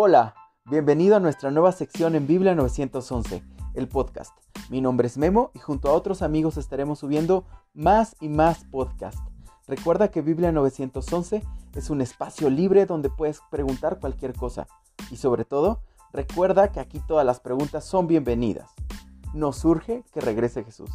Hola, bienvenido a nuestra nueva sección en Biblia 911, el podcast. Mi nombre es Memo y junto a otros amigos estaremos subiendo más y más podcasts. Recuerda que Biblia 911 es un espacio libre donde puedes preguntar cualquier cosa. Y sobre todo, recuerda que aquí todas las preguntas son bienvenidas. Nos surge que regrese Jesús.